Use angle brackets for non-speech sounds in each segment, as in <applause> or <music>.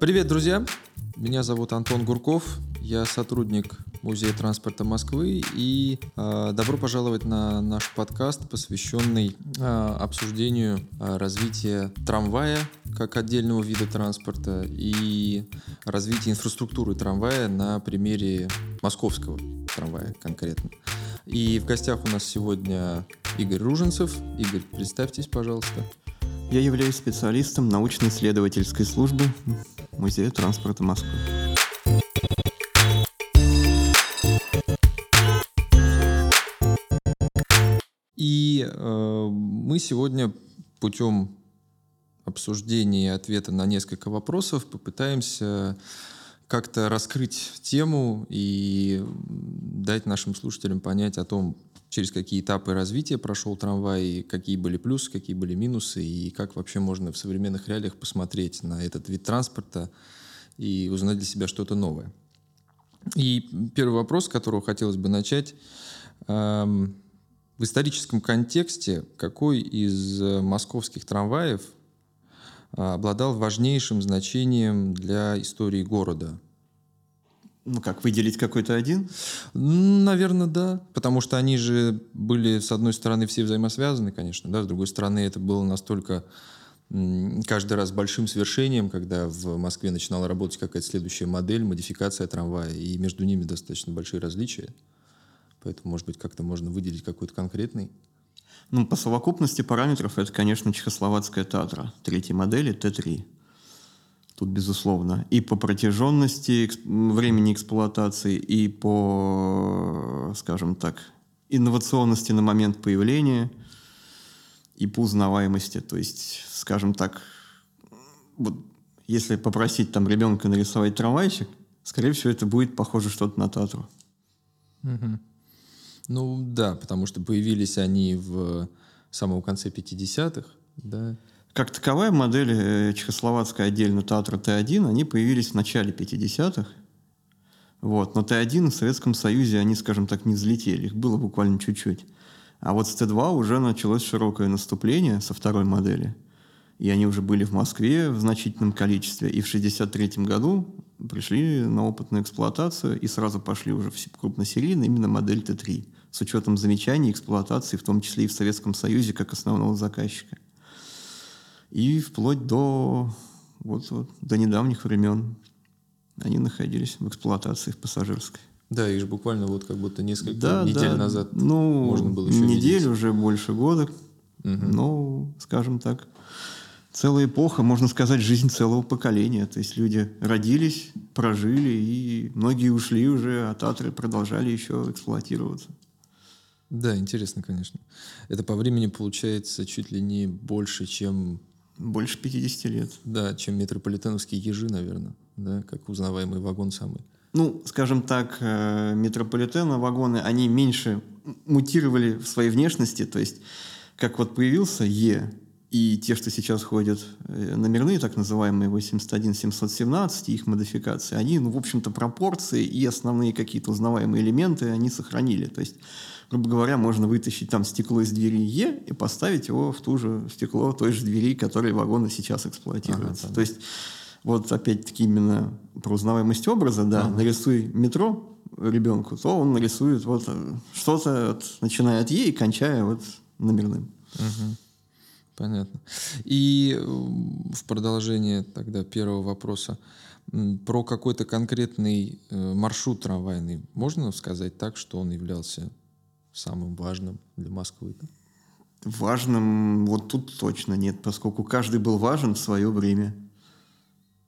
Привет, друзья! Меня зовут Антон Гурков, я сотрудник Музея транспорта Москвы и э, добро пожаловать на наш подкаст, посвященный э, обсуждению э, развития трамвая как отдельного вида транспорта и развития инфраструктуры трамвая на примере московского трамвая конкретно. И в гостях у нас сегодня Игорь Руженцев. Игорь, представьтесь, пожалуйста. Я являюсь специалистом научно-исследовательской службы Музея транспорта Москвы. И э, мы сегодня путем обсуждения и ответа на несколько вопросов попытаемся как-то раскрыть тему и дать нашим слушателям понять о том, через какие этапы развития прошел трамвай, какие были плюсы, какие были минусы, и как вообще можно в современных реалиях посмотреть на этот вид транспорта и узнать для себя что-то новое. И первый вопрос, с которого хотелось бы начать. Эм, в историческом контексте какой из московских трамваев э, обладал важнейшим значением для истории города – ну как, выделить какой-то один? Наверное, да. Потому что они же были, с одной стороны, все взаимосвязаны, конечно, да, с другой стороны, это было настолько каждый раз большим свершением, когда в Москве начинала работать какая-то следующая модель, модификация трамвая, и между ними достаточно большие различия. Поэтому, может быть, как-то можно выделить какой-то конкретный. Ну, по совокупности параметров это, конечно, чехословацкая Татра третьей модели Т3 тут безусловно. И по протяженности времени эксплуатации, и по, скажем так, инновационности на момент появления, и по узнаваемости. То есть, скажем так, вот если попросить там ребенка нарисовать трамвайчик, скорее всего, это будет похоже что-то на Татру. Угу. Ну да, потому что появились они в самом конце 50-х, да, как таковая модель э, чехословацкая отдельно Татра Т1, они появились в начале 50-х. Вот. Но Т1 в Советском Союзе, они, скажем так, не взлетели. Их было буквально чуть-чуть. А вот с Т2 уже началось широкое наступление со второй модели. И они уже были в Москве в значительном количестве. И в 1963 году пришли на опытную эксплуатацию и сразу пошли уже в крупносерийно именно модель Т3 с учетом замечаний эксплуатации, в том числе и в Советском Союзе, как основного заказчика. И вплоть до, вот, вот, до недавних времен они находились в эксплуатации в пассажирской. Да, их же буквально вот как будто несколько да, недель да. назад ну, можно было еще неделю видеть. уже больше года. Угу. Ну, скажем так, целая эпоха, можно сказать, жизнь целого поколения. То есть люди родились, прожили, и многие ушли уже, а Татры продолжали еще эксплуатироваться. Да, интересно, конечно. Это по времени получается чуть ли не больше, чем больше 50 лет. Да, чем метрополитеновские ежи, наверное, да, как узнаваемый вагон самый. Ну, скажем так, э, метрополитена вагоны, они меньше мутировали в своей внешности, то есть как вот появился Е, и те, что сейчас ходят э, номерные, так называемые 81-717, их модификации, они, ну, в общем-то, пропорции и основные какие-то узнаваемые элементы они сохранили. То есть грубо говоря, можно вытащить там стекло из двери Е и поставить его в ту же стекло той же двери, которые вагоны сейчас эксплуатируются. Ага, То есть вот опять-таки именно про узнаваемость образа, да, ага. нарисуй метро ребенку, то он нарисует вот э, что-то, вот, начиная от Е и кончая вот номерным. Угу. Понятно. И в продолжение тогда первого вопроса про какой-то конкретный э, маршрут трамвайный можно сказать так, что он являлся самым важным для Москвы? Важным вот тут точно нет, поскольку каждый был важен в свое время.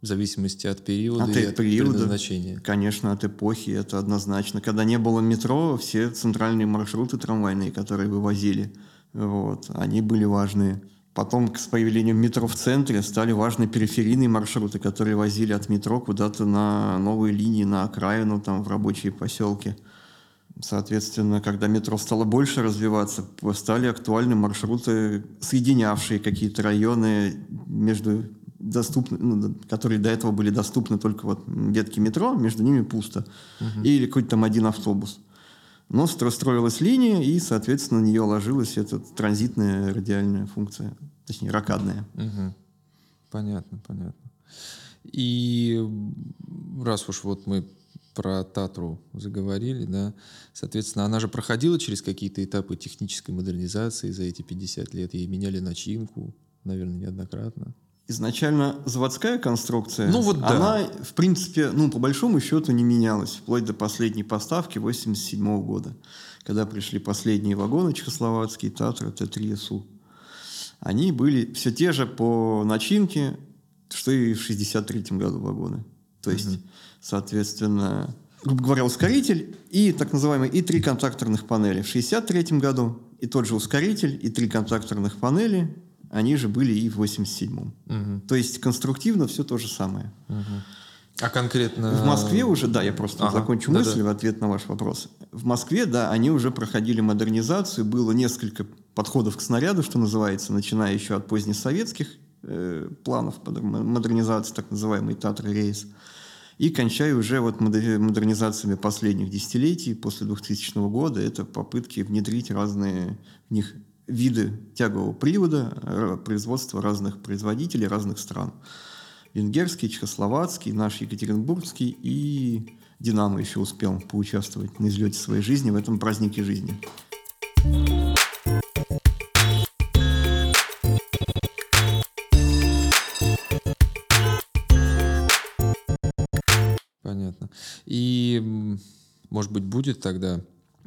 В зависимости от периода от и от периода, предназначения. Конечно, от эпохи, это однозначно. Когда не было метро, все центральные маршруты трамвайные, которые вывозили, вот, они были важные. Потом с появлением метро в центре стали важны периферийные маршруты, которые возили от метро куда-то на новые линии, на окраину, там, в рабочие поселки. Соответственно, когда метро стало больше развиваться, стали актуальны маршруты, соединявшие какие-то районы между доступны, ну, которые до этого были доступны только вот ветки метро, между ними пусто. Угу. Или какой-то там один автобус. Но строилась линия, и, соответственно, на нее ложилась эта транзитная радиальная функция, точнее, ракадная. Угу. Понятно, понятно. И раз уж вот мы про Татру заговорили, да, соответственно, она же проходила через какие-то этапы технической модернизации за эти 50 лет. Ей меняли начинку, наверное, неоднократно. Изначально заводская конструкция, ну, вот да. она, в принципе, ну, по большому счету не менялась, вплоть до последней поставки 87 года, когда пришли последние вагоны чехословацкие, Татра, Т3СУ. Они были все те же по начинке, что и в 63 году вагоны. То есть, угу. соответственно, грубо говоря, ускоритель и так называемые и три контакторных панели. В 63 году и тот же ускоритель, и три контакторных панели, они же были и в 87-м. Угу. То есть конструктивно все то же самое. Угу. А конкретно... В Москве уже, да, я просто ага, закончу да, мысль да. в ответ на ваш вопрос. В Москве, да, они уже проходили модернизацию, было несколько подходов к снаряду, что называется, начиная еще от позднесоветских э, планов модернизации, так называемый Татра-рейс, и кончая уже вот модернизациями последних десятилетий, после 2000 года, это попытки внедрить разные в них виды тягового привода, производства разных производителей разных стран. Венгерский, чехословацкий, наш Екатеринбургский и «Динамо» еще успел поучаствовать на излете своей жизни в этом празднике жизни. Понятно. И, может быть, будет тогда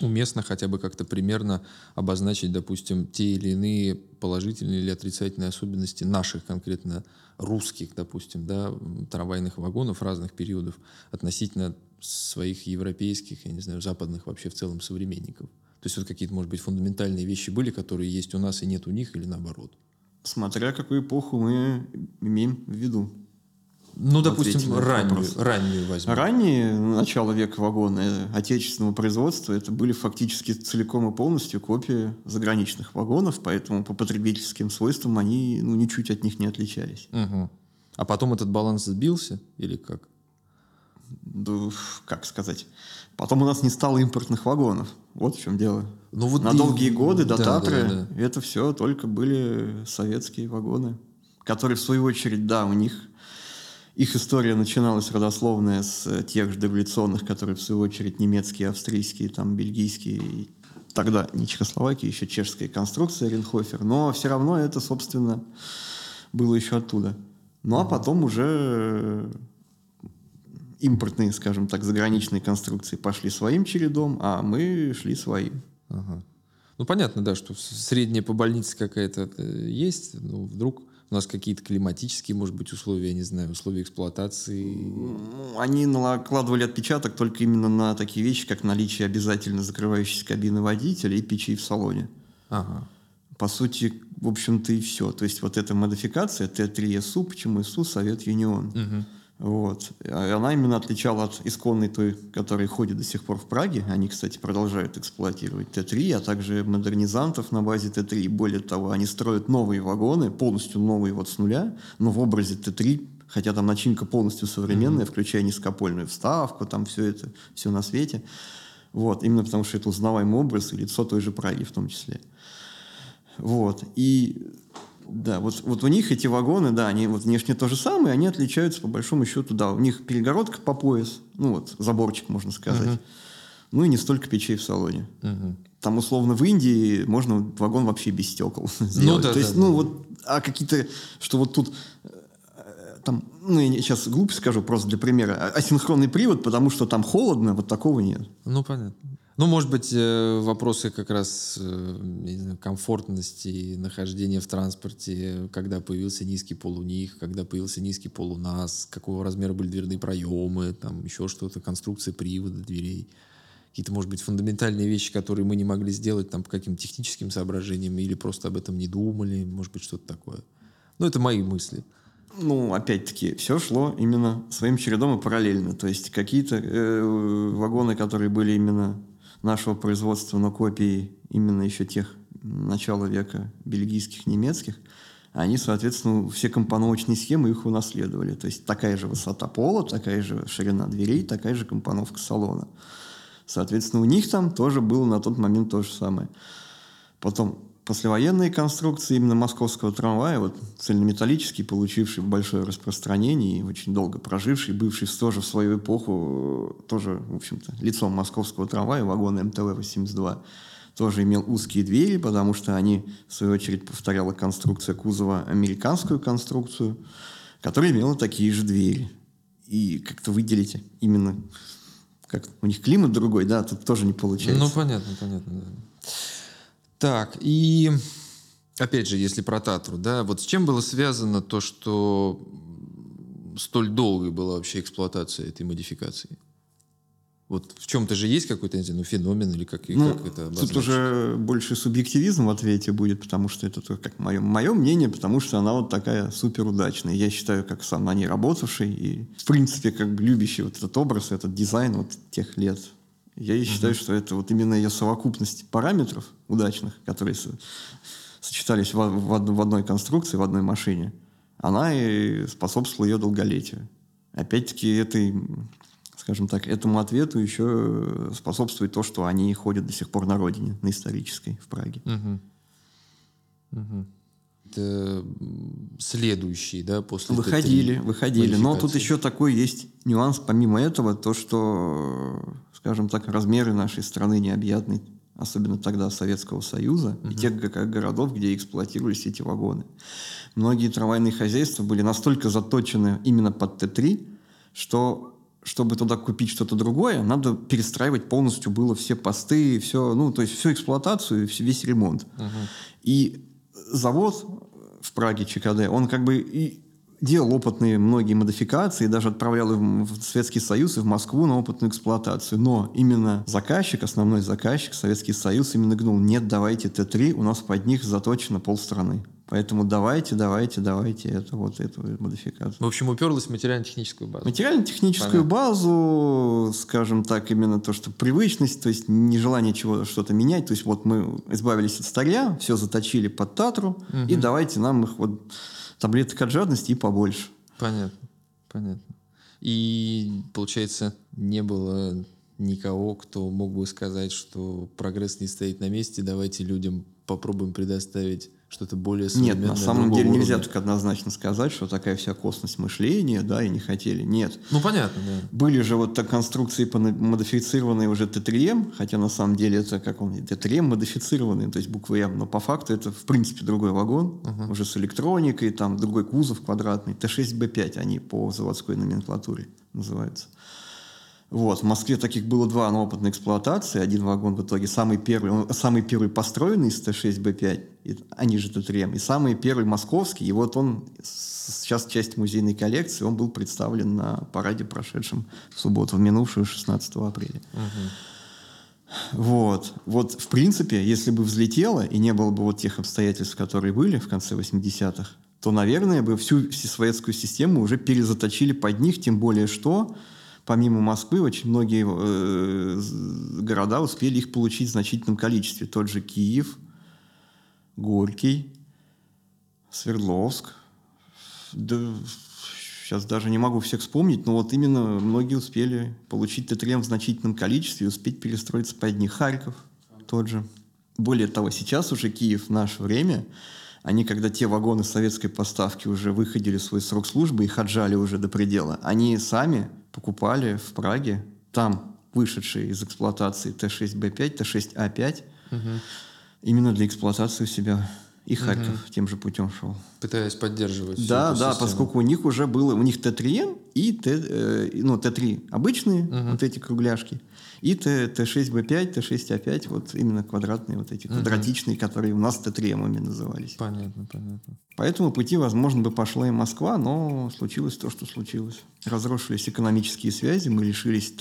уместно хотя бы как-то примерно обозначить, допустим, те или иные положительные или отрицательные особенности наших конкретно русских, допустим, да, трамвайных вагонов разных периодов относительно своих европейских, я не знаю, западных вообще в целом современников. То есть вот какие-то, может быть, фундаментальные вещи были, которые есть у нас и нет у них, или наоборот? Смотря какую эпоху мы имеем в виду. Ну, допустим, раннюю, раннюю возьмем. Ранние, начало века вагоны отечественного производства, это были фактически целиком и полностью копии заграничных вагонов, поэтому по потребительским свойствам они ну, ничуть от них не отличались. Угу. А потом этот баланс сбился или как? Да, как сказать? Потом у нас не стало импортных вагонов. Вот в чем дело. Ну, вот На и... долгие годы до да, Татры да, да. это все только были советские вагоны, которые, в свою очередь, да, у них их история начиналась родословная с тех же дореволюционных, которые, в свою очередь, немецкие, австрийские, там, бельгийские, тогда не Чехословакия, еще чешская конструкция Ринхофер, но все равно это, собственно, было еще оттуда. Ну, а потом уже импортные, скажем так, заграничные конструкции пошли своим чередом, а мы шли своим. Ага. Ну, понятно, да, что средняя по больнице какая-то э, есть, но вдруг у нас какие-то климатические, может быть, условия, я не знаю, условия эксплуатации? Они накладывали отпечаток только именно на такие вещи, как наличие обязательно закрывающейся кабины водителя и печей в салоне. Ага. По сути, в общем-то и все. То есть вот эта модификация Т3СУ, почему СУ, Совет Юнион. Угу. Вот. Она именно отличала от исконной той, которая ходит до сих пор в Праге. Они, кстати, продолжают эксплуатировать Т-3, а также модернизантов на базе Т-3. Более того, они строят новые вагоны, полностью новые вот с нуля, но в образе Т-3, хотя там начинка полностью современная, mm-hmm. включая низкопольную вставку, там все это, все на свете. Вот. Именно потому, что это узнаваемый образ и лицо той же Праги в том числе. Вот. И да, вот, вот у них эти вагоны, да, они вот внешне то же самое, они отличаются по большому счету, да, у них перегородка по пояс, ну вот, заборчик, можно сказать. Uh-huh. Ну и не столько печей в салоне. Uh-huh. Там, условно, в Индии можно вагон вообще без стекол <laughs> ну сделать. Ну, да, то есть, да, ну, да. вот, а какие-то, что вот тут там, ну, я сейчас глупо скажу, просто для примера, а, асинхронный привод, потому что там холодно, вот такого нет. Ну, понятно. Ну, может быть, э, вопросы как раз э, комфортности нахождения в транспорте, когда появился низкий пол у них, когда появился низкий пол у нас, какого размера были дверные проемы, там еще что-то, конструкция привода дверей. Какие-то, может быть, фундаментальные вещи, которые мы не могли сделать там по каким-то техническим соображениям или просто об этом не думали, может быть, что-то такое. Ну, это мои мысли. Ну, опять-таки, все шло именно своим чередом и параллельно. То есть какие-то э, вагоны, которые были именно нашего производства, но копии именно еще тех начала века бельгийских, немецких, они, соответственно, все компоновочные схемы их унаследовали. То есть такая же высота пола, такая же ширина дверей, такая же компоновка салона. Соответственно, у них там тоже было на тот момент то же самое. Потом послевоенные конструкции именно московского трамвая, вот цельнометаллический, получивший большое распространение и очень долго проживший, бывший тоже в свою эпоху, тоже, в общем-то, лицом московского трамвая, вагон МТВ-82, тоже имел узкие двери, потому что они, в свою очередь, повторяла конструкция кузова американскую конструкцию, которая имела такие же двери. И как-то выделить именно как у них климат другой, да, тут тоже не получается. Ну, понятно, понятно, да. Так, и опять же, если про Татру, да, вот с чем было связано то, что столь долгой была вообще эксплуатация этой модификации? Вот в чем-то же есть какой-то, не знаю, ну, феномен или как, ну, как это обозначить? Тут уже больше субъективизм в ответе будет, потому что это как мое, мое мнение, потому что она вот такая супер удачная. Я считаю, как сам на ней работавший и, в принципе, как любящий вот этот образ, этот дизайн вот тех лет. Я и считаю, угу. что это вот именно ее совокупность параметров удачных, которые со, сочетались в, в, в одной конструкции, в одной машине, она и способствовала ее долголетию. Опять-таки, этой скажем так, этому ответу еще способствует то, что они ходят до сих пор на родине, на исторической, в Праге. Угу. Угу. Это следующий, да, после Выходили, выходили. Но тут еще такой есть нюанс, помимо этого, то, что, скажем так, размеры нашей страны необъятны, особенно тогда Советского Союза, угу. и тех городов, где эксплуатировались эти вагоны. Многие трамвайные хозяйства были настолько заточены именно под Т-3, что чтобы туда купить что-то другое, надо перестраивать полностью было все посты, все, ну, то есть всю эксплуатацию, весь ремонт. Угу. И завод в Праге ЧКД, он как бы и делал опытные многие модификации, даже отправлял их в Советский Союз и в Москву на опытную эксплуатацию. Но именно заказчик, основной заказчик, Советский Союз, именно гнул, нет, давайте Т-3, у нас под них заточено полстраны. Поэтому давайте, давайте, давайте это вот эту модификацию. В общем, уперлась в материально-техническую базу. Материально-техническую базу, скажем так, именно то, что привычность, то есть нежелание чего что-то менять. То есть вот мы избавились от старья, все заточили под Татру, угу. и давайте нам их вот таблеток от жадности и побольше. Понятно, понятно. И, получается, не было никого, кто мог бы сказать, что прогресс не стоит на месте, давайте людям попробуем предоставить что-то более Нет, на самом деле уровня. нельзя так однозначно сказать, что такая вся косность мышления, да, и не хотели. Нет. Ну, понятно, да. Были же вот так конструкции модифицированные уже Т3М, хотя на самом деле это как он, Т3М модифицированный, то есть буквы М, но по факту это в принципе другой вагон, uh-huh. уже с электроникой, там другой кузов квадратный, Т6Б5 они по заводской номенклатуре называются. Вот. В Москве таких было два на опытной эксплуатации. Один вагон в итоге самый первый, он, самый первый построенный из Т6Б5, они же Т3М, и самый первый московский. И вот он сейчас часть музейной коллекции, он был представлен на параде, прошедшем в субботу, в минувшую 16 апреля. Угу. Вот. Вот, в принципе, если бы взлетело и не было бы вот тех обстоятельств, которые были в конце 80-х, то, наверное, бы всю советскую систему уже перезаточили под них, тем более что помимо Москвы, очень многие э, города успели их получить в значительном количестве. Тот же Киев, Горький, Свердловск. Да, сейчас даже не могу всех вспомнить, но вот именно многие успели получить ТТРМ в значительном количестве и успеть перестроиться под них. Харьков тот же. Более того, сейчас уже Киев в наше время, они, когда те вагоны советской поставки уже выходили свой срок службы, их отжали уже до предела, они сами покупали в Праге, там вышедшие из эксплуатации Т6Б5, Т6А5, угу. именно для эксплуатации у себя. И Харьков угу. тем же путем шел. Пытаясь поддерживать. Да, да, поскольку у них уже было, у них Т3М и Т, э, ну, Т3 обычные, угу. вот эти кругляшки, и Т, Т6Б5, Т6А5, вот именно квадратные, вот эти угу. квадратичные, которые у нас Т3М назывались. Понятно, понятно. Поэтому пути, возможно, бы пошла и Москва, но случилось то, что случилось. Разрушились экономические связи, мы лишились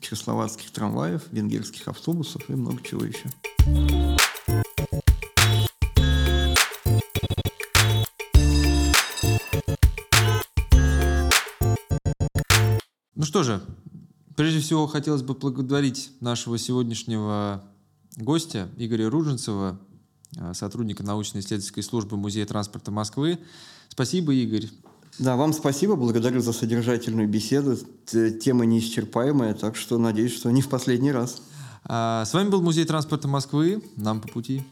чехословацких трамваев, венгерских автобусов и много чего еще. Что же, прежде всего хотелось бы благодарить нашего сегодняшнего гостя Игоря Руженцева, а, сотрудника научно-исследовательской службы Музея транспорта Москвы. Спасибо, Игорь. Да, вам спасибо, благодарю за содержательную беседу. Тема неисчерпаемая, так что надеюсь, что не в последний раз. А, с вами был Музей транспорта Москвы. Нам по пути.